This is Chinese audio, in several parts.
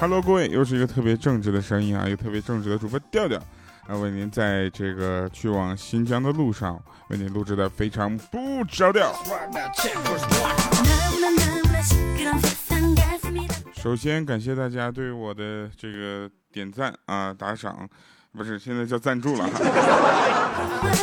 哈。Hello，各位，又是一个特别正直的声音啊，一个特别正直的主播调调，啊，为您在这个去往新疆的路上，为您录制的非常不着调。首先感谢大家对我的这个点赞啊，打赏，不是现在叫赞助了哈。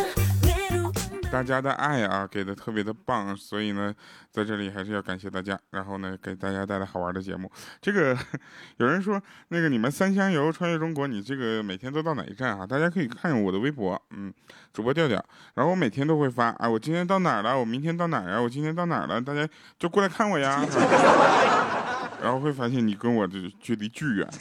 大家的爱啊，给的特别的棒，所以呢，在这里还是要感谢大家。然后呢，给大家带来好玩的节目。这个 有人说，那个你们三箱油穿越中国，你这个每天都到哪一站啊？大家可以看我的微博，嗯，主播调调。然后我每天都会发，啊，我今天到哪儿了？我明天到哪儿啊？我今天到哪儿了？大家就过来看我呀。然后会发现你跟我的距离巨远。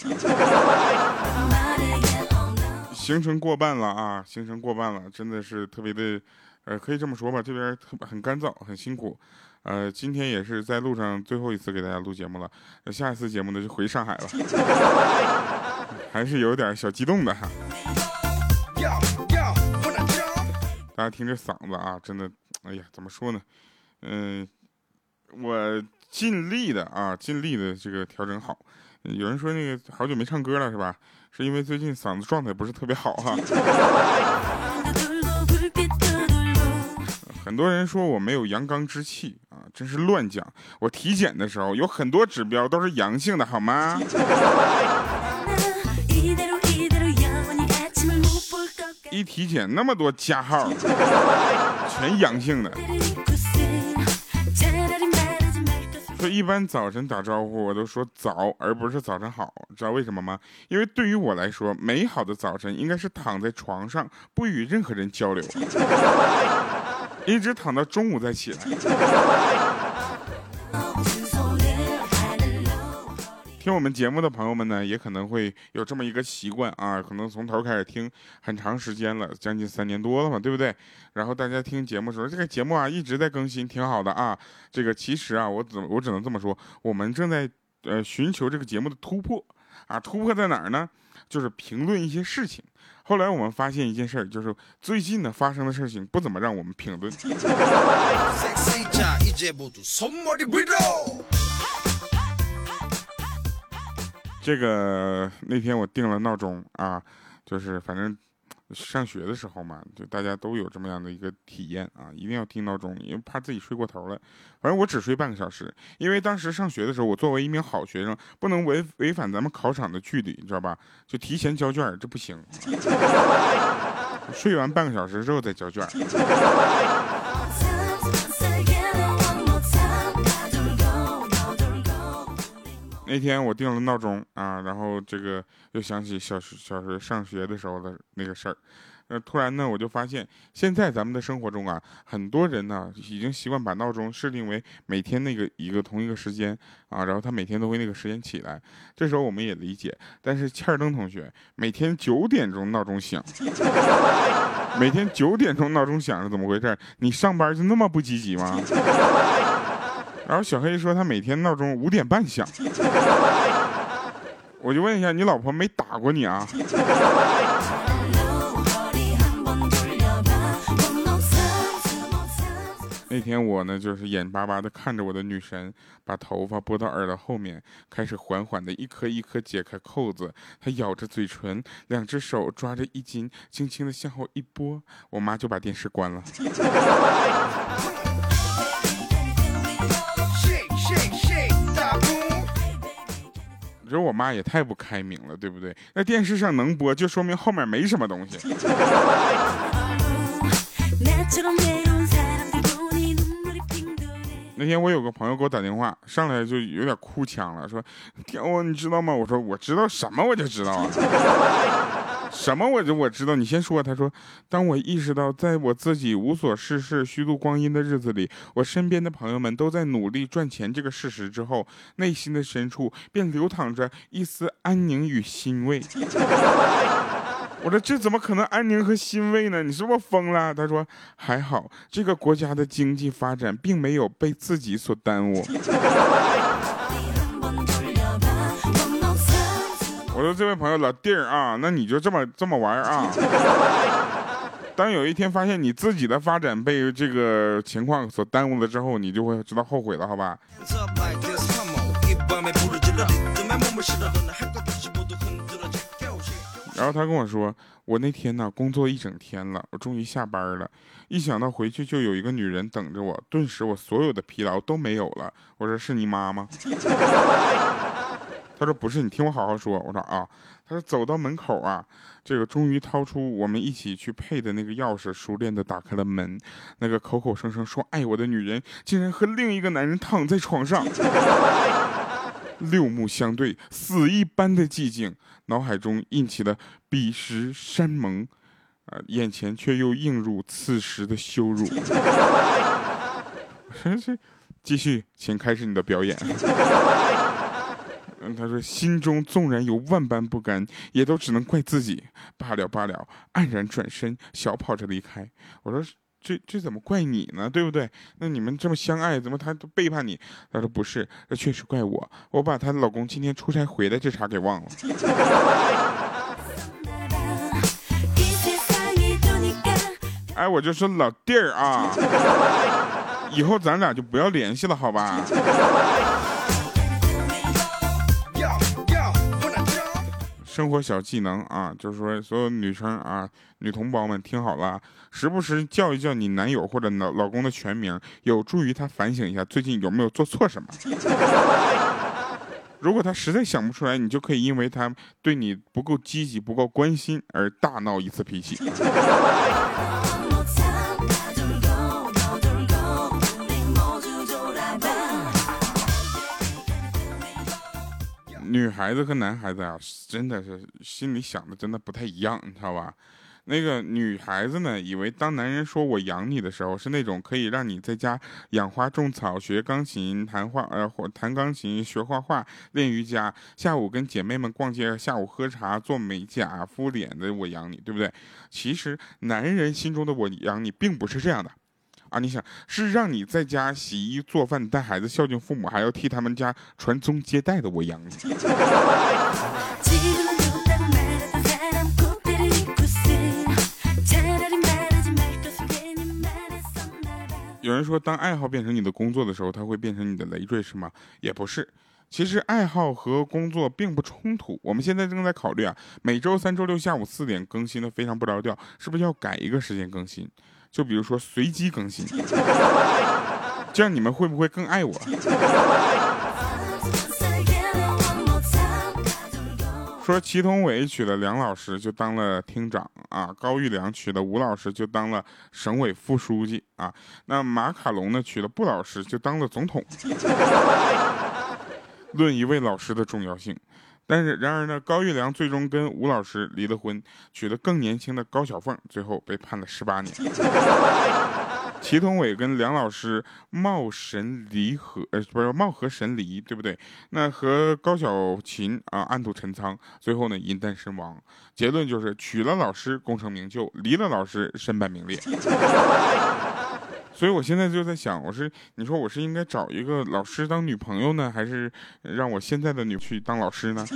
行程过半了啊，行程过半了，真的是特别的。呃，可以这么说吧，这边特很干燥，很辛苦。呃，今天也是在路上最后一次给大家录节目了，下一次节目呢就回上海了，还是有点小激动的哈。大家听这嗓子啊，真的，哎呀，怎么说呢？嗯，我尽力的啊，尽力的这个调整好。有人说那个好久没唱歌了是吧？是因为最近嗓子状态不是特别好哈。很多人说我没有阳刚之气啊，真是乱讲。我体检的时候有很多指标都是阳性的，好吗？一体检那么多加号，全阳性的。说一般早晨打招呼我都说早，而不是早晨好，知道为什么吗？因为对于我来说，美好的早晨应该是躺在床上不与任何人交流。一直躺到中午再起来。听我们节目的朋友们呢，也可能会有这么一个习惯啊，可能从头开始听很长时间了，将近三年多了嘛，对不对？然后大家听节目时候，这个节目啊一直在更新，挺好的啊。这个其实啊，我只我只能这么说，我们正在呃寻求这个节目的突破啊，突破在哪儿呢？就是评论一些事情。后来我们发现一件事儿，就是最近呢发生的事情不怎么让我们评论。这个那天我定了闹钟啊，就是反正。上学的时候嘛，就大家都有这么样的一个体验啊，一定要听闹钟，因为怕自己睡过头了。反正我只睡半个小时，因为当时上学的时候，我作为一名好学生，不能违违反咱们考场的纪律，你知道吧？就提前交卷，这不行。睡完半个小时之后再交卷。那天我定了闹钟啊，然后这个又想起小学小学上学的时候的那个事儿，呃，突然呢，我就发现现在咱们的生活中啊，很多人呢已经习惯把闹钟设定为每天那个一个同一个时间啊，然后他每天都会那个时间起来。这时候我们也理解，但是欠儿登同学每天九点钟闹钟响，每天九点钟闹钟响是怎么回事？你上班就那么不积极吗？然后小黑说他每天闹钟五点半响，我就问一下你老婆没打过你啊？那天我呢就是眼巴巴的看着我的女神把头发拨到耳朵后面，开始缓缓的一颗一颗解开扣子，她咬着嘴唇，两只手抓着衣襟，轻轻的向后一拨，我妈就把电视关了。你说我妈也太不开明了，对不对？那电视上能播，就说明后面没什么东西。那天我有个朋友给我打电话，上来就有点哭腔了，说：“天我你知道吗？”我说：“我知道什么，我就知道啊。” 什么？我就我知道，你先说。他说：“当我意识到，在我自己无所事事、虚度光阴的日子里，我身边的朋友们都在努力赚钱这个事实之后，内心的深处便流淌着一丝安宁与欣慰。”我说：“这怎么可能安宁和欣慰呢？你是不是疯了？”他说：“还好，这个国家的经济发展并没有被自己所耽误。”说这位朋友老弟儿啊，那你就这么这么玩啊？当有一天发现你自己的发展被这个情况所耽误了之后，你就会知道后悔了，好吧？然后他跟我说，我那天呢工作一整天了，我终于下班了，一想到回去就有一个女人等着我，顿时我所有的疲劳都没有了。我说是你妈吗？他说不是，你听我好好说。我说啊，他说走到门口啊，这个终于掏出我们一起去配的那个钥匙，熟练的打开了门。那个口口声声说爱我的女人，竟然和另一个男人躺在床上。六目相对，死一般的寂静，脑海中印起了彼时山盟，啊，眼前却又映入此时的羞辱。真是，继续，请开始你的表演。嗯，他说心中纵然有万般不甘，也都只能怪自己。罢了罢了，黯然转身，小跑着离开。我说。这这怎么怪你呢？对不对？那你们这么相爱，怎么他都背叛你？他说不是，这确实怪我，我把她老公今天出差回来这茬给忘了。哎，我就说老弟儿啊，以后咱俩就不要联系了，好吧？生活小技能啊，就是说所有女生啊、女同胞们听好了，时不时叫一叫你男友或者老老公的全名，有助于他反省一下最近有没有做错什么。如果他实在想不出来，你就可以因为他对你不够积极、不够关心而大闹一次脾气。女孩子和男孩子啊，真的是心里想的真的不太一样，你知道吧？那个女孩子呢，以为当男人说我养你的时候，是那种可以让你在家养花种草、学钢琴、弹画呃或弹钢琴、学画画、练瑜伽，下午跟姐妹们逛街，下午喝茶、做美甲、敷脸的我养你，对不对？其实男人心中的我养你，并不是这样的。啊，你想是让你在家洗衣做饭、带孩子、孝敬父母，还要替他们家传宗接代的我养你。有人说，当爱好变成你的工作的时候，它会变成你的累赘，是吗？也不是，其实爱好和工作并不冲突。我们现在正在考虑啊，每周三、周六下午四点更新的非常不着调，是不是要改一个时间更新？就比如说随机更新，这样你们会不会更爱我？说祁同伟娶了梁老师就当了厅长啊，高玉良娶了吴老师就当了省委副书记啊，那马卡龙呢娶了布老师就当了总统。论一位老师的重要性。但是，然而呢，高玉良最终跟吴老师离了婚，娶了更年轻的高小凤，最后被判了十八年。祁同伟跟梁老师貌神离合，呃，不是貌合神离，对不对？那和高小琴啊暗度陈仓，最后呢因诞身亡。结论就是娶了老师功成名就，离了老师身败名裂。所以，我现在就在想，我是你说我是应该找一个老师当女朋友呢，还是让我现在的女去当老师呢？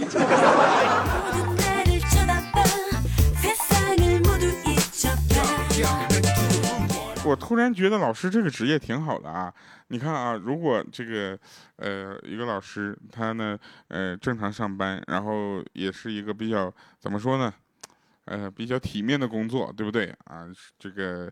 我突然觉得老师这个职业挺好的啊！你看啊，如果这个呃一个老师他呢呃正常上班，然后也是一个比较怎么说呢，呃比较体面的工作，对不对啊？这个。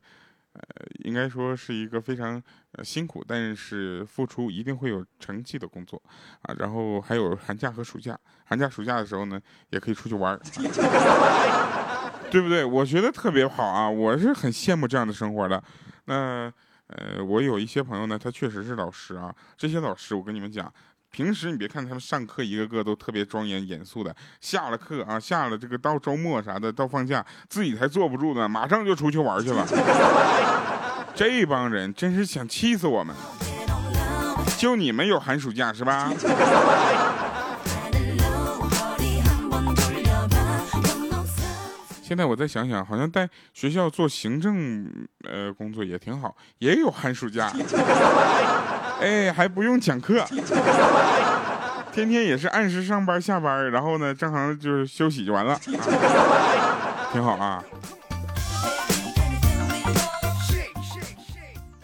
呃，应该说是一个非常辛苦，但是付出一定会有成绩的工作啊。然后还有寒假和暑假，寒假暑假的时候呢，也可以出去玩 对不对？我觉得特别好啊，我是很羡慕这样的生活的。那呃，我有一些朋友呢，他确实是老师啊。这些老师，我跟你们讲。平时你别看他们上课一个个都特别庄严严肃的，下了课啊，下了这个到周末啥的，到放假自己才坐不住呢，马上就出去玩去了。这帮人真是想气死我们！就你们有寒暑假是吧？现在我再想想，好像在学校做行政呃工作也挺好，也有寒暑假。哎，还不用讲课，天天也是按时上班下班，然后呢，正好就是休息就完了，挺好啊。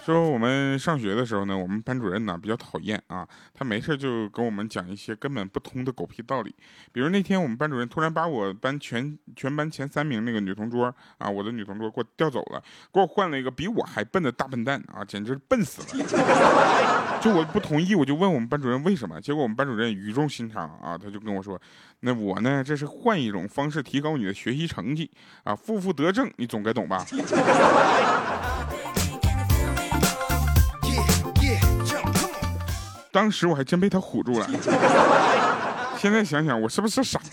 说我们上学的时候呢，我们班主任呢比较讨厌啊，他没事就跟我们讲一些根本不通的狗屁道理。比如那天我们班主任突然把我班全全班前三名那个女同桌啊，我的女同桌给我调走了，给我换了一个比我还笨的大笨蛋啊，简直笨死了。就我不同意，我就问我们班主任为什么，结果我们班主任语重心长啊，他就跟我说，那我呢这是换一种方式提高你的学习成绩啊，负负得正，你总该懂吧。当时我还真被他唬住了，现在想想我是不是傻？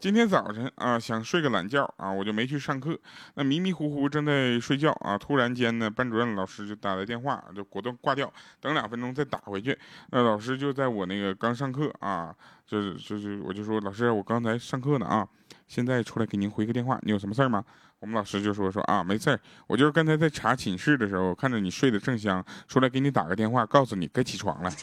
今天早晨啊，想睡个懒觉啊，我就没去上课。那迷迷糊糊正在睡觉啊，突然间呢，班主任老师就打来电话，就果断挂掉，等两分钟再打回去。那老师就在我那个刚上课啊，就是就是，我就说老师，我刚才上课呢啊，现在出来给您回个电话，你有什么事儿吗？我们老师就说说啊，没事儿，我就是刚才在查寝室的时候，看着你睡得正香，出来给你打个电话，告诉你该起床了。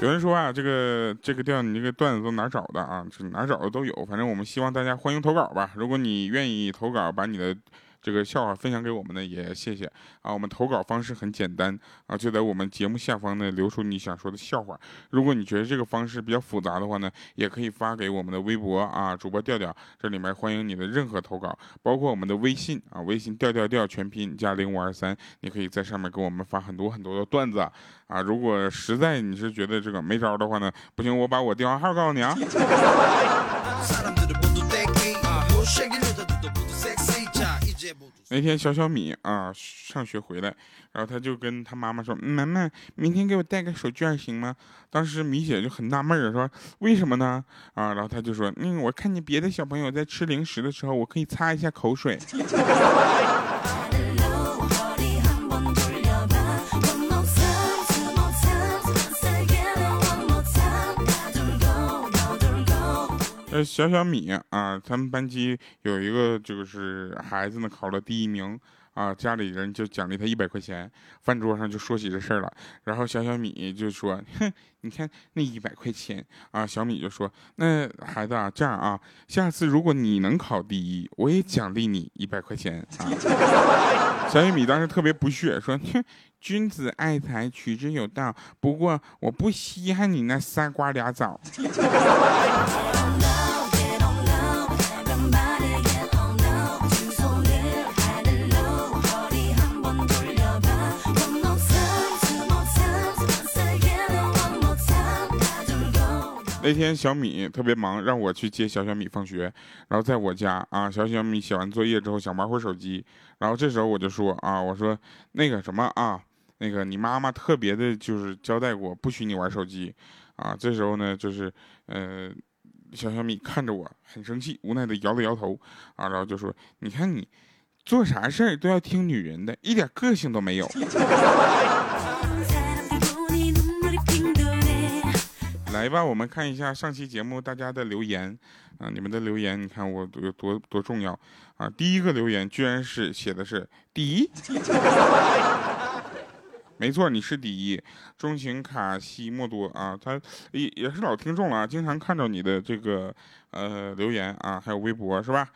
有人说啊，这个这个调你这个段子都哪找的啊？哪找的都有，反正我们希望大家欢迎投稿吧。如果你愿意投稿，把你的。这个笑话分享给我们呢，也谢谢啊。我们投稿方式很简单啊，就在我们节目下方呢留出你想说的笑话。如果你觉得这个方式比较复杂的话呢，也可以发给我们的微博啊，主播调调，这里面欢迎你的任何投稿，包括我们的微信啊，微信调调调全拼加零五二三，你可以在上面给我们发很多很多的段子啊。如果实在你是觉得这个没招的话呢，不行，我把我电话号告诉你啊。那天小小米啊上学回来，然后他就跟他妈妈说：“妈妈，明天给我带个手绢行吗？”当时米姐就很纳闷儿，说：“为什么呢？”啊，然后他就说：“嗯，我看见别的小朋友在吃零食的时候，我可以擦一下口水。” 呃，小小米啊，他们班级有一个就是孩子呢，考了第一名啊，家里人就奖励他一百块钱。饭桌上就说起这事儿了，然后小小米就说：“哼，你看那一百块钱啊。”小米就说：“那孩子啊，这样啊，下次如果你能考第一，我也奖励你一百块钱啊。”小小米当时特别不屑，说：“哼，君子爱财，取之有道。不过我不稀罕你那仨瓜俩枣。”那天小米特别忙，让我去接小小米放学。然后在我家啊，小小米写完作业之后想玩会儿手机。然后这时候我就说啊，我说那个什么啊，那个你妈妈特别的就是交代过，不许你玩手机啊。这时候呢，就是呃，小小米看着我很生气，无奈的摇了摇头啊，然后就说：“你看你做啥事儿都要听女人的，一点个性都没有。”来吧，我们看一下上期节目大家的留言啊，你们的留言，你看我有多多重要啊！第一个留言居然是写的是第一，没错，你是第一，钟情卡西莫多啊，他也也是老听众了啊，经常看到你的这个呃留言啊，还有微博是吧？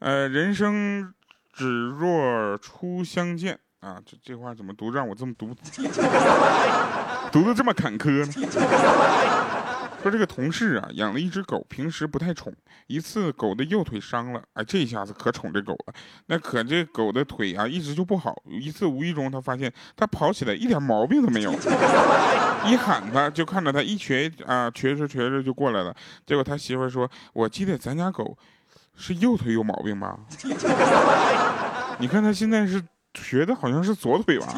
呃，人生只若初相见啊，这这话怎么读让我这么读，读的这么坎坷呢？说这个同事啊，养了一只狗，平时不太宠。一次狗的右腿伤了，哎，这一下子可宠这狗了。那可这狗的腿啊，一直就不好。一次无意中，他发现它跑起来一点毛病都没有。一喊它，就看着它一瘸啊，瘸着瘸着就过来了。结果他媳妇说：“我记得咱家狗是右腿有毛病吧？你看它现在是瘸的，好像是左腿吧？”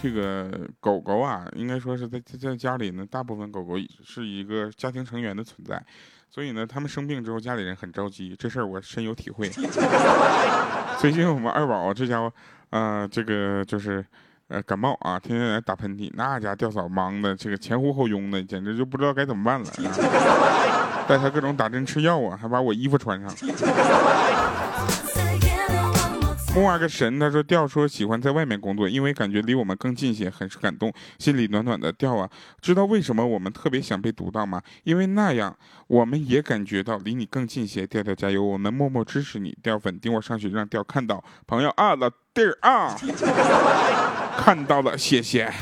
这个狗狗啊，应该说是在在家里呢，大部分狗狗是一个家庭成员的存在，所以呢，他们生病之后，家里人很着急，这事儿我深有体会。最近我们二宝这家伙，啊，这个就是呃感冒啊，天天来打喷嚏，那家吊嫂忙的这个前呼后拥的，简直就不知道该怎么办了，带他各种打针吃药啊，还把我衣服穿上。木啊个神，他说调说喜欢在外面工作，因为感觉离我们更近些，很是感动，心里暖暖的。调啊，知道为什么我们特别想被读到吗？因为那样我们也感觉到离你更近些。调调加油，我们默默支持你。调粉顶我上去，让调看到朋友啊，老弟儿啊，看到了，谢谢。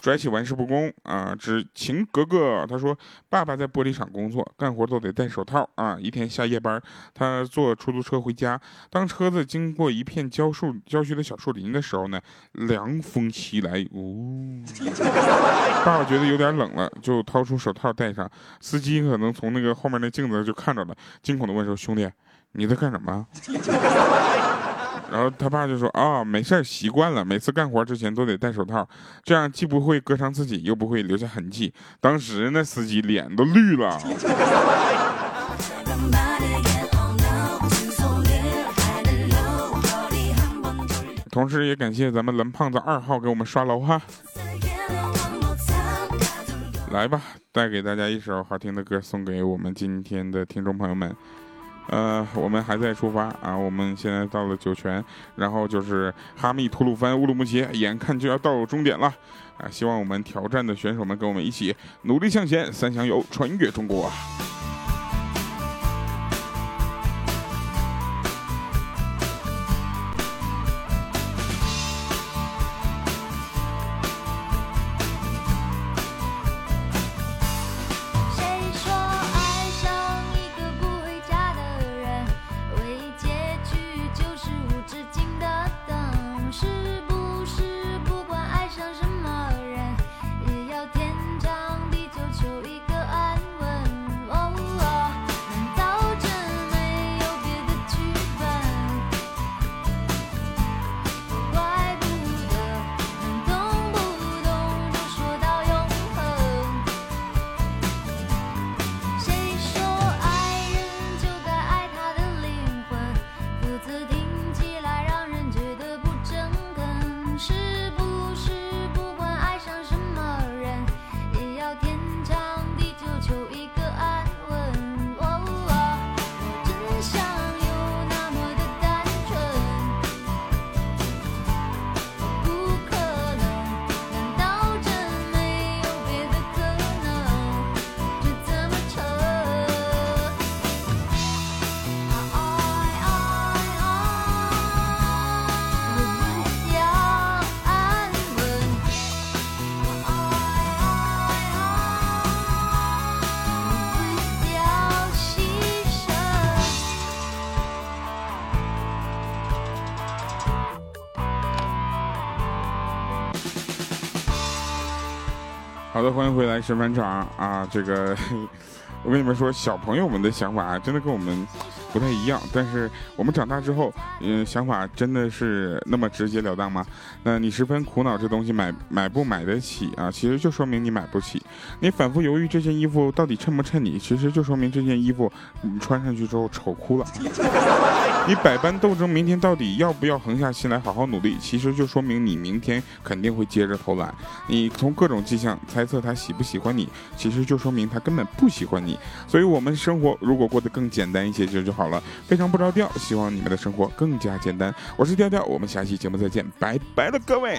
拽起玩世不恭啊！只情格格，他说爸爸在玻璃厂工作，干活都得戴手套啊。一天下夜班，他坐出租车回家，当车子经过一片郊树郊区的小树林的时候呢，凉风袭来，呜！爸爸觉得有点冷了，就掏出手套戴上。司机可能从那个后面那镜子就看着了，惊恐的问说：“兄弟，你在干什么？”然后他爸就说啊，没事习惯了，每次干活之前都得戴手套，这样既不会割伤自己，又不会留下痕迹。当时那司机脸都绿了。同时也感谢咱们蓝胖子二号给我们刷楼哈。来吧，带给大家一首好听的歌，送给我们今天的听众朋友们。呃，我们还在出发啊！我们现在到了酒泉，然后就是哈密、吐鲁番、乌鲁木齐，眼看就要到终点了啊！希望我们挑战的选手们跟我们一起努力向前，三箱油穿越中国。好的，欢迎回来，神班长啊！这个，我跟你们说，小朋友们的想法啊真的跟我们不太一样。但是我们长大之后，嗯，想法真的是那么直截了当吗？那你十分苦恼这东西买买不买得起啊？其实就说明你买不起。你反复犹豫这件衣服到底衬不衬你，其实就说明这件衣服你穿上去之后丑哭了。你百般斗争，明天到底要不要横下心来好好努力？其实就说明你明天肯定会接着偷懒。你从各种迹象猜测他喜不喜欢你，其实就说明他根本不喜欢你。所以，我们生活如果过得更简单一些就就好了。非常不着调，希望你们的生活更加简单。我是调调，我们下期节目再见，拜拜了各位。